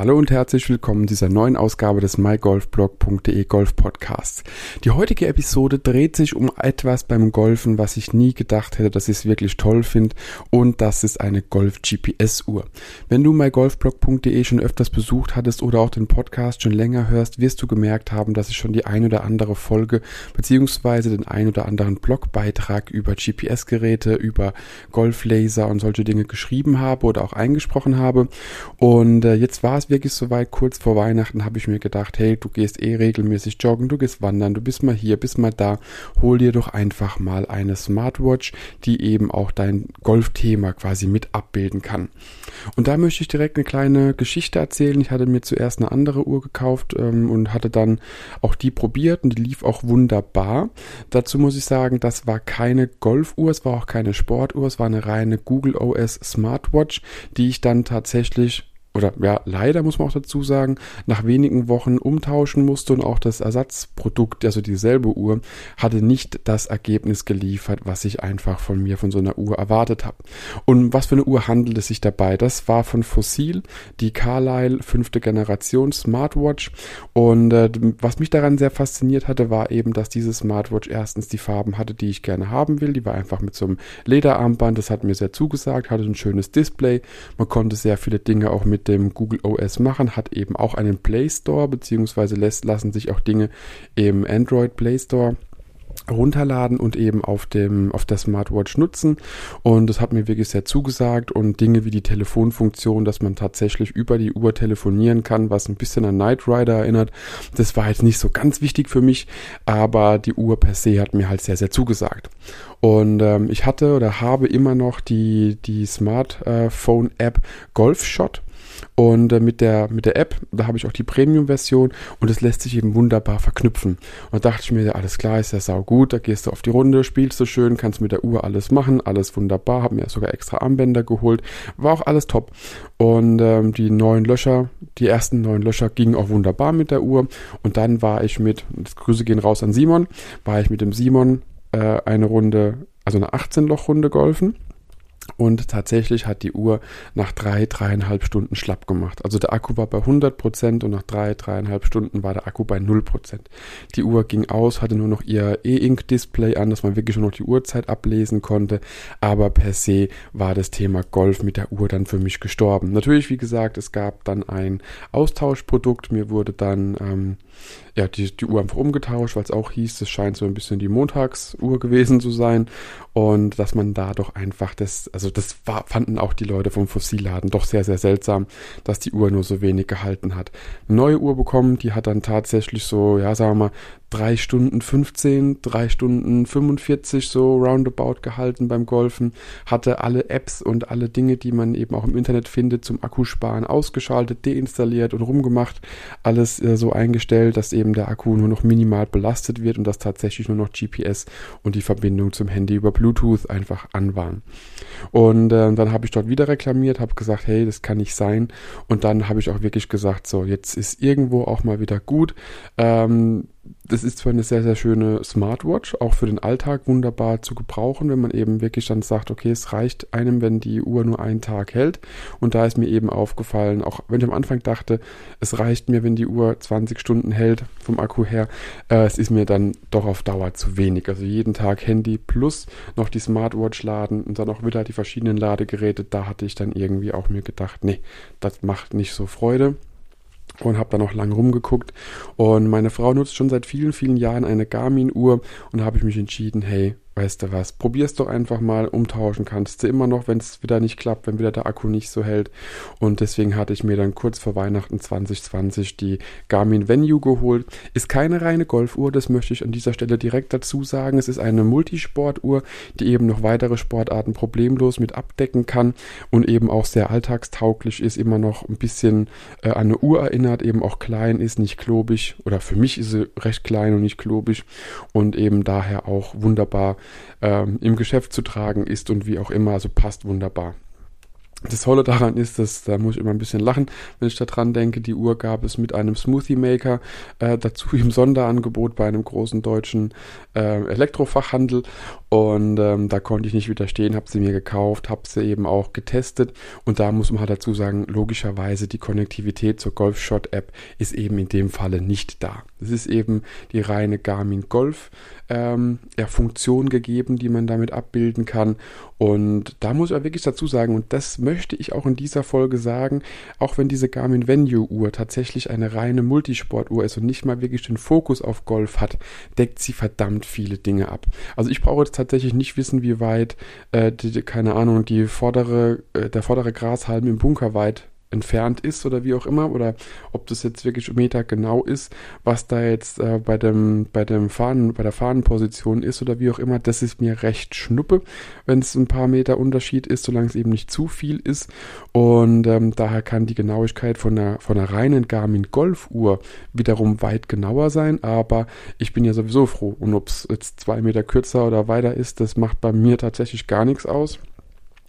Hallo und herzlich willkommen zu dieser neuen Ausgabe des mygolfblog.de Golf Podcasts. Die heutige Episode dreht sich um etwas beim Golfen, was ich nie gedacht hätte, dass ich es wirklich toll finde und das ist eine Golf GPS Uhr. Wenn du mygolfblog.de schon öfters besucht hattest oder auch den Podcast schon länger hörst, wirst du gemerkt haben, dass ich schon die ein oder andere Folge beziehungsweise den ein oder anderen Blogbeitrag über GPS Geräte, über Golflaser und solche Dinge geschrieben habe oder auch eingesprochen habe und äh, jetzt war es wirklich soweit, kurz vor Weihnachten habe ich mir gedacht, hey, du gehst eh regelmäßig joggen, du gehst wandern, du bist mal hier, bist mal da, hol dir doch einfach mal eine Smartwatch, die eben auch dein Golfthema quasi mit abbilden kann. Und da möchte ich direkt eine kleine Geschichte erzählen. Ich hatte mir zuerst eine andere Uhr gekauft ähm, und hatte dann auch die probiert und die lief auch wunderbar. Dazu muss ich sagen, das war keine Golfuhr, es war auch keine Sportuhr, es war eine reine Google OS Smartwatch, die ich dann tatsächlich oder ja, leider muss man auch dazu sagen, nach wenigen Wochen umtauschen musste und auch das Ersatzprodukt, also dieselbe Uhr, hatte nicht das Ergebnis geliefert, was ich einfach von mir von so einer Uhr erwartet habe. Und was für eine Uhr handelt es sich dabei? Das war von Fossil, die Carlyle fünfte Generation Smartwatch. Und äh, was mich daran sehr fasziniert hatte, war eben, dass diese Smartwatch erstens die Farben hatte, die ich gerne haben will. Die war einfach mit so einem Lederarmband, das hat mir sehr zugesagt, hatte ein schönes Display. Man konnte sehr viele Dinge auch mit mit dem Google OS machen, hat eben auch einen Play Store, beziehungsweise lässt, lassen sich auch Dinge im Android Play Store runterladen und eben auf dem auf der Smartwatch nutzen. Und das hat mir wirklich sehr zugesagt. Und Dinge wie die Telefonfunktion, dass man tatsächlich über die Uhr telefonieren kann, was ein bisschen an Knight Rider erinnert, das war jetzt nicht so ganz wichtig für mich, aber die Uhr per se hat mir halt sehr sehr zugesagt. Und ähm, ich hatte oder habe immer noch die die Smartphone App Golf Shot und äh, mit, der, mit der App, da habe ich auch die Premium-Version und es lässt sich eben wunderbar verknüpfen. Und da dachte ich mir, ja, alles klar, ist ja sau gut, da gehst du auf die Runde, spielst du schön, kannst mit der Uhr alles machen, alles wunderbar, habe mir sogar extra Armbänder geholt, war auch alles top. Und ähm, die neuen Löcher, die ersten neuen Löcher gingen auch wunderbar mit der Uhr. Und dann war ich mit, das Grüße gehen raus an Simon, war ich mit dem Simon äh, eine Runde, also eine 18-Loch-Runde golfen. Und tatsächlich hat die Uhr nach drei, dreieinhalb Stunden schlapp gemacht. Also der Akku war bei 100 Prozent und nach drei, dreieinhalb Stunden war der Akku bei 0 Prozent. Die Uhr ging aus, hatte nur noch ihr E-Ink-Display an, dass man wirklich nur noch die Uhrzeit ablesen konnte. Aber per se war das Thema Golf mit der Uhr dann für mich gestorben. Natürlich, wie gesagt, es gab dann ein Austauschprodukt. Mir wurde dann ähm, ja, die, die Uhr einfach umgetauscht, weil es auch hieß, es scheint so ein bisschen die Montagsuhr gewesen zu sein und dass man da doch einfach das, also das war, fanden auch die Leute vom Fossilladen doch sehr, sehr seltsam, dass die Uhr nur so wenig gehalten hat. Neue Uhr bekommen, die hat dann tatsächlich so, ja, sagen wir mal, drei Stunden 15, drei Stunden 45 so roundabout gehalten beim Golfen, hatte alle Apps und alle Dinge, die man eben auch im Internet findet zum Akkusparen ausgeschaltet, deinstalliert und rumgemacht, alles äh, so eingestellt, dass eben der Akku nur noch minimal belastet wird und dass tatsächlich nur noch GPS und die Verbindung zum Handy über Bluetooth einfach an waren. Und äh, dann habe ich dort wieder reklamiert, habe gesagt, hey, das kann nicht sein. Und dann habe ich auch wirklich gesagt, so, jetzt ist irgendwo auch mal wieder gut. Ähm, das ist zwar eine sehr, sehr schöne Smartwatch, auch für den Alltag wunderbar zu gebrauchen, wenn man eben wirklich dann sagt, okay, es reicht einem, wenn die Uhr nur einen Tag hält. Und da ist mir eben aufgefallen, auch wenn ich am Anfang dachte, es reicht mir, wenn die Uhr 20 Stunden hält vom Akku her, äh, es ist mir dann doch auf Dauer zu wenig. Also jeden Tag Handy plus noch die Smartwatch laden und dann auch wieder die verschiedenen Ladegeräte, da hatte ich dann irgendwie auch mir gedacht, nee, das macht nicht so Freude und habe dann noch lange rumgeguckt. Und meine Frau nutzt schon seit vielen, vielen Jahren eine Garmin-Uhr und da habe ich mich entschieden, hey, weißt du was, probier's doch einfach mal, umtauschen kannst du immer noch, wenn es wieder nicht klappt, wenn wieder der Akku nicht so hält. Und deswegen hatte ich mir dann kurz vor Weihnachten 2020 die Garmin Venue geholt. Ist keine reine Golfuhr, das möchte ich an dieser Stelle direkt dazu sagen. Es ist eine Multisportuhr, die eben noch weitere Sportarten problemlos mit abdecken kann und eben auch sehr alltagstauglich ist, immer noch ein bisschen äh, an eine Uhr erinnert, eben auch klein ist, nicht klobig oder für mich ist sie recht klein und nicht klobig und eben daher auch wunderbar ähm, im Geschäft zu tragen ist und wie auch immer, also passt wunderbar. Das Tolle daran ist, dass da muss ich immer ein bisschen lachen, wenn ich daran denke, die Uhr gab es mit einem Smoothie Maker äh, dazu im Sonderangebot bei einem großen deutschen äh, Elektrofachhandel und ähm, da konnte ich nicht widerstehen, habe sie mir gekauft, habe sie eben auch getestet und da muss man halt dazu sagen, logischerweise die Konnektivität zur Golf Shot App ist eben in dem Falle nicht da. Es ist eben die reine Garmin Golf ähm, ja, Funktion gegeben, die man damit abbilden kann und da muss auch wirklich dazu sagen, und das möchte ich auch in dieser Folge sagen, auch wenn diese Garmin Venue Uhr tatsächlich eine reine Multisportuhr ist und nicht mal wirklich den Fokus auf Golf hat, deckt sie verdammt viele Dinge ab. Also ich brauche jetzt tatsächlich nicht wissen, wie weit, äh, die, keine Ahnung, die vordere, äh, der vordere Grashalm im Bunker weit entfernt ist oder wie auch immer oder ob das jetzt wirklich Meter genau ist, was da jetzt äh, bei dem bei dem Fahnen bei der Fahnenposition ist oder wie auch immer, das ist mir recht schnuppe, wenn es ein paar Meter Unterschied ist, solange es eben nicht zu viel ist und ähm, daher kann die Genauigkeit von einer von einer reinen Garmin Golfuhr wiederum weit genauer sein, aber ich bin ja sowieso froh und ob es jetzt zwei Meter kürzer oder weiter ist, das macht bei mir tatsächlich gar nichts aus.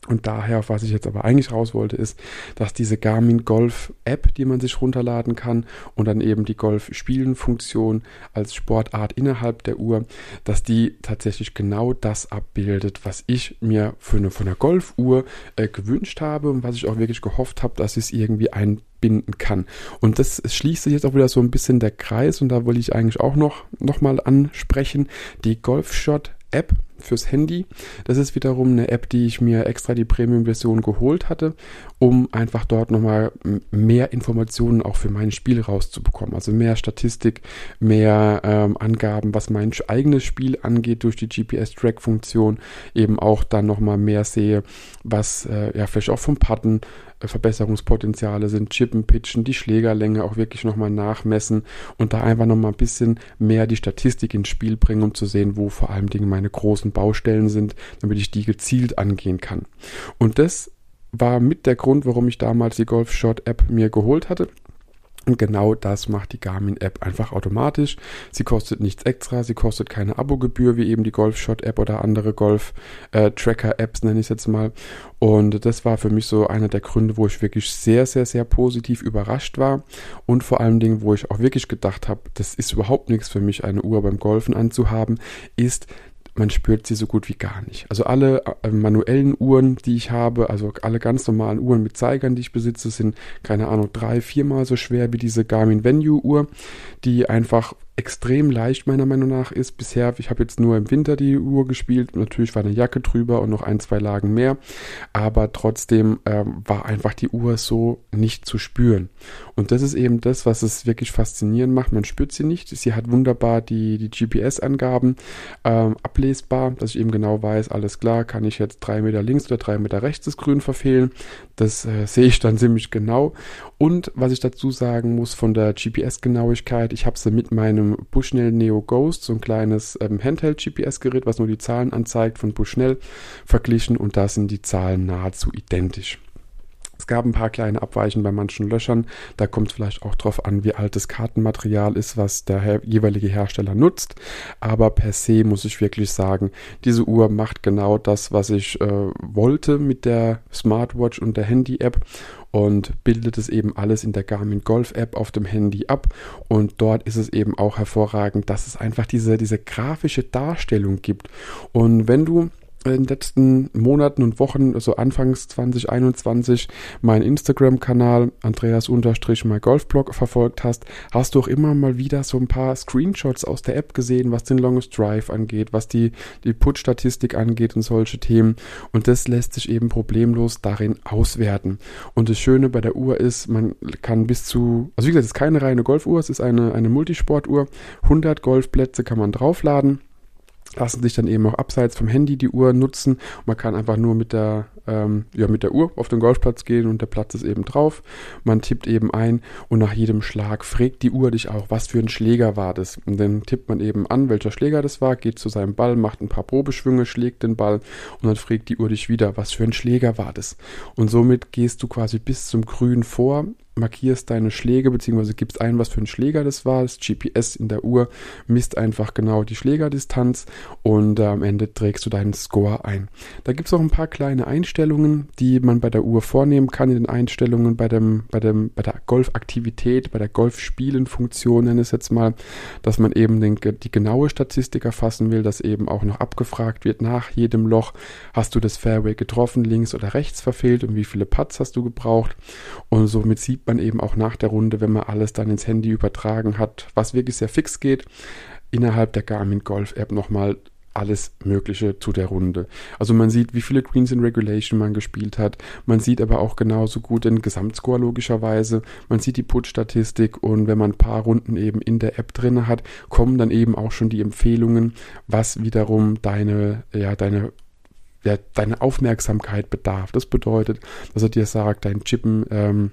Und daher, was ich jetzt aber eigentlich raus wollte, ist, dass diese Garmin Golf App, die man sich runterladen kann und dann eben die Golf Spielen Funktion als Sportart innerhalb der Uhr, dass die tatsächlich genau das abbildet, was ich mir für eine, von der Golfuhr äh, gewünscht habe und was ich auch wirklich gehofft habe, dass es irgendwie einbinden kann. Und das schließt sich jetzt auch wieder so ein bisschen der Kreis und da wollte ich eigentlich auch noch, noch mal ansprechen. Die Golf Shot App fürs Handy. Das ist wiederum eine App, die ich mir extra die Premium-Version geholt hatte, um einfach dort nochmal mehr Informationen auch für mein Spiel rauszubekommen. Also mehr Statistik, mehr ähm, Angaben, was mein eigenes Spiel angeht durch die GPS-Track-Funktion. Eben auch dann nochmal mehr sehe, was äh, ja vielleicht auch vom Patten Verbesserungspotenziale sind, Chippen, Pitchen, die Schlägerlänge auch wirklich nochmal nachmessen und da einfach nochmal ein bisschen mehr die Statistik ins Spiel bringen, um zu sehen, wo vor allem Dinge meine großen Baustellen sind, damit ich die gezielt angehen kann. Und das war mit der Grund, warum ich damals die Golf Shot App mir geholt hatte. Und genau das macht die Garmin-App einfach automatisch. Sie kostet nichts extra, sie kostet keine Abogebühr wie eben die Golfshot-App oder andere Golf-Tracker-Apps, nenne ich es jetzt mal. Und das war für mich so einer der Gründe, wo ich wirklich sehr, sehr, sehr positiv überrascht war. Und vor allen Dingen, wo ich auch wirklich gedacht habe, das ist überhaupt nichts für mich, eine Uhr beim Golfen anzuhaben, ist, man spürt sie so gut wie gar nicht. Also alle äh, manuellen Uhren, die ich habe, also alle ganz normalen Uhren mit Zeigern, die ich besitze, sind, keine Ahnung, drei, viermal so schwer wie diese Garmin Venue Uhr, die einfach extrem leicht meiner Meinung nach ist. Bisher, ich habe jetzt nur im Winter die Uhr gespielt. Natürlich war eine Jacke drüber und noch ein, zwei Lagen mehr. Aber trotzdem ähm, war einfach die Uhr so nicht zu spüren. Und das ist eben das, was es wirklich faszinierend macht. Man spürt sie nicht. Sie hat wunderbar die, die GPS-Angaben ähm, ablesbar, dass ich eben genau weiß, alles klar, kann ich jetzt drei Meter links oder drei Meter rechts das Grün verfehlen. Das äh, sehe ich dann ziemlich genau. Und was ich dazu sagen muss von der GPS-Genauigkeit, ich habe sie mit meinem Bushnell Neo Ghost, so ein kleines ähm, Handheld-GPS-Gerät, was nur die Zahlen anzeigt, von Bushnell verglichen und da sind die Zahlen nahezu identisch. Es gab ein paar kleine Abweichen bei manchen Löchern. Da kommt es vielleicht auch drauf an, wie alt das Kartenmaterial ist, was der her jeweilige Hersteller nutzt. Aber per se muss ich wirklich sagen, diese Uhr macht genau das, was ich äh, wollte mit der Smartwatch und der Handy-App und bildet es eben alles in der Garmin Golf App auf dem Handy ab. Und dort ist es eben auch hervorragend, dass es einfach diese, diese grafische Darstellung gibt. Und wenn du in den letzten Monaten und Wochen, also anfangs 2021, meinen Instagram-Kanal Andreas-MyGolfblog verfolgt hast, hast du auch immer mal wieder so ein paar Screenshots aus der App gesehen, was den Longest Drive angeht, was die, die Put-Statistik angeht und solche Themen. Und das lässt sich eben problemlos darin auswerten. Und das Schöne bei der Uhr ist, man kann bis zu, also wie gesagt, es ist keine reine Golfuhr, es ist eine, eine Multisportuhr. 100 Golfplätze kann man draufladen lassen sich dann eben auch abseits vom Handy die Uhr nutzen. Man kann einfach nur mit der, ähm, ja, mit der Uhr auf den Golfplatz gehen und der Platz ist eben drauf. Man tippt eben ein und nach jedem Schlag fragt die Uhr dich auch, was für ein Schläger war das. Und dann tippt man eben an, welcher Schläger das war, geht zu seinem Ball, macht ein paar Probeschwünge, schlägt den Ball und dann fragt die Uhr dich wieder, was für ein Schläger war das. Und somit gehst du quasi bis zum Grün vor markierst deine Schläge, beziehungsweise gibst ein, was für ein Schläger das war. Das GPS in der Uhr misst einfach genau die Schlägerdistanz und äh, am Ende trägst du deinen Score ein. Da gibt es auch ein paar kleine Einstellungen, die man bei der Uhr vornehmen kann in den Einstellungen bei, dem, bei, dem, bei der Golfaktivität, bei der Golfspielen-Funktion, nenne es jetzt mal, dass man eben den, die genaue Statistik erfassen will, dass eben auch noch abgefragt wird nach jedem Loch, hast du das Fairway getroffen, links oder rechts verfehlt und wie viele Putts hast du gebraucht und somit sieht sieht man eben auch nach der Runde, wenn man alles dann ins Handy übertragen hat, was wirklich sehr fix geht, innerhalb der Garmin Golf App nochmal alles Mögliche zu der Runde. Also man sieht, wie viele Greens in Regulation man gespielt hat. Man sieht aber auch genauso gut den Gesamtscore logischerweise. Man sieht die Put-Statistik und wenn man ein paar Runden eben in der App drin hat, kommen dann eben auch schon die Empfehlungen, was wiederum deine, ja, deine ja, deine Aufmerksamkeit bedarf. Das bedeutet, dass er dir sagt, dein Chippen ähm,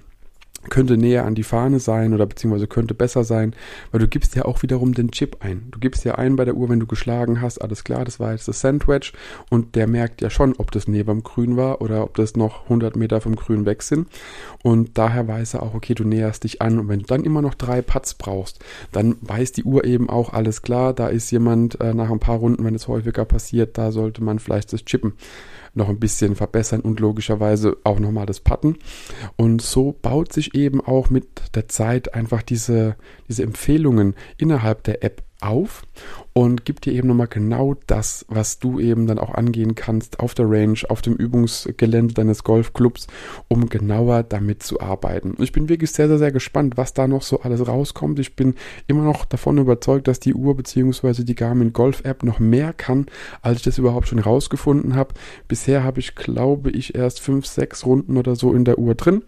könnte näher an die Fahne sein oder beziehungsweise könnte besser sein, weil du gibst ja auch wiederum den Chip ein. Du gibst ja ein bei der Uhr, wenn du geschlagen hast, alles klar, das war jetzt das Sandwich und der merkt ja schon, ob das näher beim Grün war oder ob das noch 100 Meter vom Grün weg sind und daher weiß er auch, okay, du näherst dich an und wenn du dann immer noch drei Putts brauchst, dann weiß die Uhr eben auch, alles klar, da ist jemand äh, nach ein paar Runden, wenn es häufiger passiert, da sollte man vielleicht das Chippen noch ein bisschen verbessern und logischerweise auch nochmal das Putten. Und so baut sich eben auch mit der Zeit einfach diese, diese Empfehlungen innerhalb der App auf und gibt dir eben nochmal genau das, was du eben dann auch angehen kannst auf der Range, auf dem Übungsgelände deines Golfclubs, um genauer damit zu arbeiten. Ich bin wirklich sehr, sehr, sehr gespannt, was da noch so alles rauskommt. Ich bin immer noch davon überzeugt, dass die Uhr bzw. die Garmin Golf App noch mehr kann, als ich das überhaupt schon rausgefunden habe. Bisher habe ich, glaube ich, erst fünf, sechs Runden oder so in der Uhr drin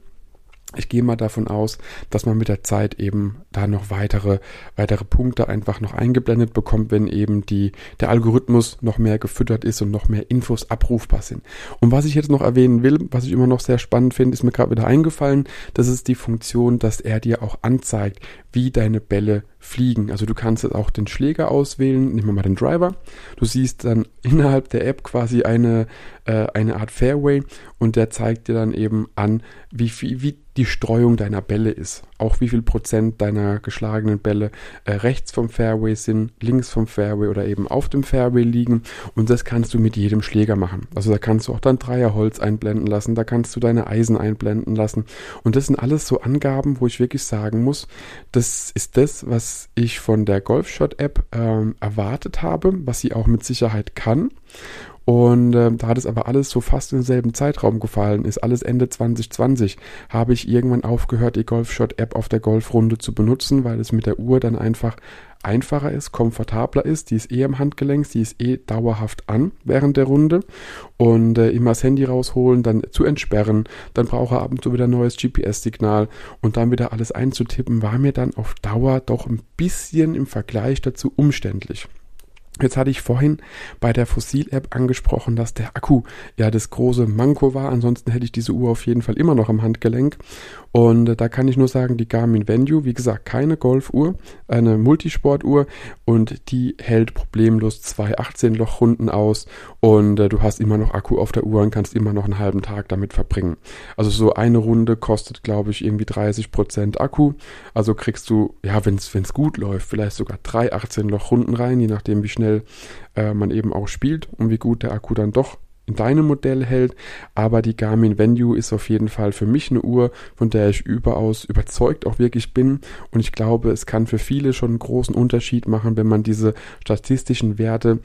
ich gehe mal davon aus, dass man mit der Zeit eben da noch weitere, weitere Punkte einfach noch eingeblendet bekommt, wenn eben die, der Algorithmus noch mehr gefüttert ist und noch mehr Infos abrufbar sind. Und was ich jetzt noch erwähnen will, was ich immer noch sehr spannend finde, ist mir gerade wieder eingefallen, das ist die Funktion, dass er dir auch anzeigt, wie deine Bälle fliegen. Also du kannst jetzt auch den Schläger auswählen, nehmen wir mal den Driver. Du siehst dann innerhalb der App quasi eine, äh, eine Art Fairway und der zeigt dir dann eben an, wie, viel, wie die Streuung deiner Bälle ist. Auch wie viel Prozent deiner geschlagenen Bälle äh, rechts vom Fairway sind, links vom Fairway oder eben auf dem Fairway liegen. Und das kannst du mit jedem Schläger machen. Also da kannst du auch dein Dreierholz einblenden lassen, da kannst du deine Eisen einblenden lassen. Und das sind alles so Angaben, wo ich wirklich sagen muss, das ist das, was ich von der Golfshot-App ähm, erwartet habe, was sie auch mit Sicherheit kann. Und äh, da das aber alles so fast im selben Zeitraum gefallen ist, alles Ende 2020, habe ich irgendwann aufgehört, die Golfshot-App auf der Golfrunde zu benutzen, weil es mit der Uhr dann einfach einfacher ist, komfortabler ist. Die ist eh im Handgelenk, die ist eh dauerhaft an während der Runde. Und äh, immer das Handy rausholen, dann zu entsperren, dann brauche er ab und zu wieder ein neues GPS-Signal und dann wieder alles einzutippen, war mir dann auf Dauer doch ein bisschen im Vergleich dazu umständlich. Jetzt hatte ich vorhin bei der Fossil-App angesprochen, dass der Akku ja das große Manko war. Ansonsten hätte ich diese Uhr auf jeden Fall immer noch am Handgelenk. Und äh, da kann ich nur sagen, die Garmin Venue, wie gesagt, keine Golfuhr, eine Multisportuhr und die hält problemlos zwei 18-Loch-Runden aus und äh, du hast immer noch Akku auf der Uhr und kannst immer noch einen halben Tag damit verbringen. Also so eine Runde kostet, glaube ich, irgendwie 30 Prozent Akku. Also kriegst du, ja, wenn es gut läuft, vielleicht sogar drei 18-Loch-Runden rein, je nachdem, wie schnell äh, man eben auch spielt und wie gut der Akku dann doch in deinem Modell hält. Aber die Garmin Venue ist auf jeden Fall für mich eine Uhr, von der ich überaus überzeugt auch wirklich bin. Und ich glaube, es kann für viele schon einen großen Unterschied machen, wenn man diese statistischen Werte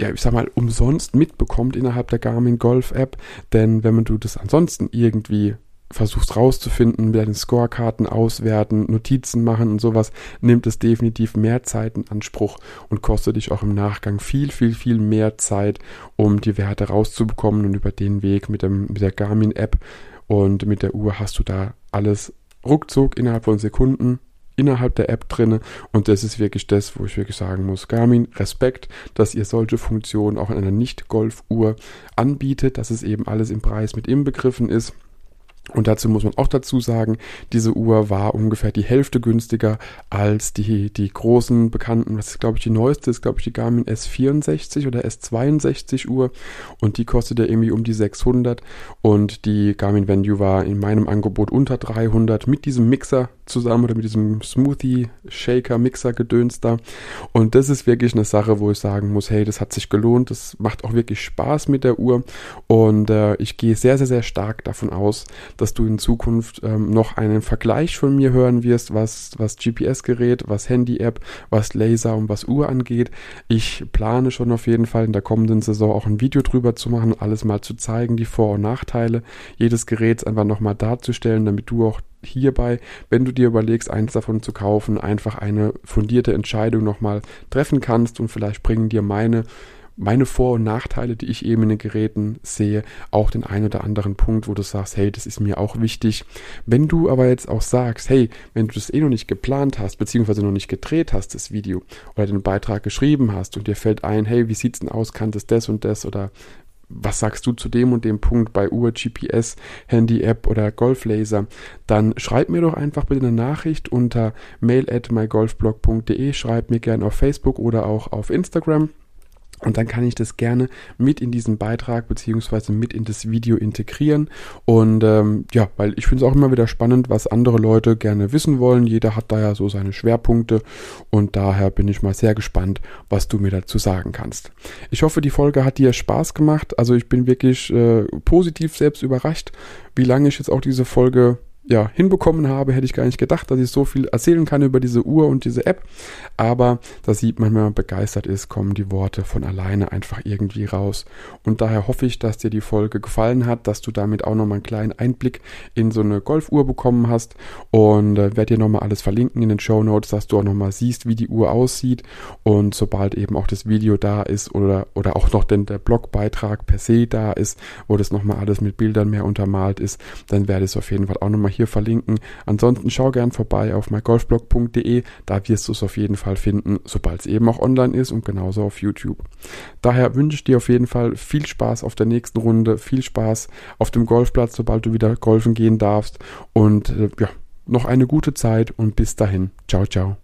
ja, ich sag mal, umsonst mitbekommt innerhalb der Garmin Golf App. Denn wenn man du das ansonsten irgendwie versuchst rauszufinden, mit deinen Scorekarten auswerten, Notizen machen und sowas, nimmt es definitiv mehr Zeit in Anspruch und kostet dich auch im Nachgang viel, viel, viel mehr Zeit, um die Werte rauszubekommen und über den Weg mit, dem, mit der Garmin-App. Und mit der Uhr hast du da alles ruckzuck innerhalb von Sekunden innerhalb der App drinne. Und das ist wirklich das, wo ich wirklich sagen muss, Garmin, Respekt, dass ihr solche Funktionen auch in einer Nicht-Golf-Uhr anbietet, dass es eben alles im Preis mit inbegriffen ist Und dazu muss man auch dazu sagen, diese Uhr war ungefähr die Hälfte günstiger als die, die großen bekannten, was ist glaube ich die neueste, ist glaube ich die Garmin S64 oder S62 Uhr. Und die kostet ja irgendwie um die 600 und die Garmin Venue war in meinem Angebot unter 300 mit diesem Mixer zusammen oder mit diesem Smoothie Shaker Mixer Gedöns da. Und das ist wirklich eine Sache, wo ich sagen muss, hey, das hat sich gelohnt, das macht auch wirklich Spaß mit der Uhr. Und äh, ich gehe sehr, sehr, sehr stark davon aus, dass du in Zukunft ähm, noch einen Vergleich von mir hören wirst, was, was GPS-Gerät, was Handy-App, was Laser und was Uhr angeht. Ich plane schon auf jeden Fall in der kommenden Saison auch ein Video drüber zu machen, alles mal zu zeigen, die Vor- und Nachteile jedes Geräts einfach nochmal darzustellen, damit du auch hierbei, wenn du dir überlegst, eins davon zu kaufen, einfach eine fundierte Entscheidung nochmal treffen kannst und vielleicht bringen dir meine meine Vor- und Nachteile, die ich eben in den Geräten sehe, auch den einen oder anderen Punkt, wo du sagst, hey, das ist mir auch wichtig. Wenn du aber jetzt auch sagst, hey, wenn du das eh noch nicht geplant hast, beziehungsweise noch nicht gedreht hast, das Video, oder den Beitrag geschrieben hast und dir fällt ein, hey, wie sieht's denn aus, kann das das und das oder was sagst du zu dem und dem Punkt bei Uhr, GPS, Handy-App oder Golflaser, dann schreib mir doch einfach bitte eine Nachricht unter mail at mygolfblog.de, schreib mir gerne auf Facebook oder auch auf Instagram. Und dann kann ich das gerne mit in diesen Beitrag beziehungsweise mit in das Video integrieren. Und ähm, ja, weil ich finde es auch immer wieder spannend, was andere Leute gerne wissen wollen. Jeder hat da ja so seine Schwerpunkte. Und daher bin ich mal sehr gespannt, was du mir dazu sagen kannst. Ich hoffe, die Folge hat dir Spaß gemacht. Also ich bin wirklich äh, positiv selbst überrascht, wie lange ich jetzt auch diese Folge ja, hinbekommen habe, hätte ich gar nicht gedacht, dass ich so viel erzählen kann über diese Uhr und diese App. Aber da sieht man, wenn man begeistert ist, kommen die Worte von alleine einfach irgendwie raus. Und daher hoffe ich, dass dir die Folge gefallen hat, dass du damit auch nochmal einen kleinen Einblick in so eine Golfuhr bekommen hast. Und äh, werde dir nochmal alles verlinken in den Show Notes, dass du auch nochmal siehst, wie die Uhr aussieht. Und sobald eben auch das Video da ist oder, oder auch noch denn der Blogbeitrag per se da ist, wo das nochmal alles mit Bildern mehr untermalt ist, dann werde ich es auf jeden Fall auch nochmal hier verlinken. Ansonsten schau gern vorbei auf mygolfblog.de, da wirst du es auf jeden Fall finden, sobald es eben auch online ist und genauso auf YouTube. Daher wünsche ich dir auf jeden Fall viel Spaß auf der nächsten Runde, viel Spaß auf dem Golfplatz, sobald du wieder golfen gehen darfst und äh, ja, noch eine gute Zeit und bis dahin. Ciao, ciao.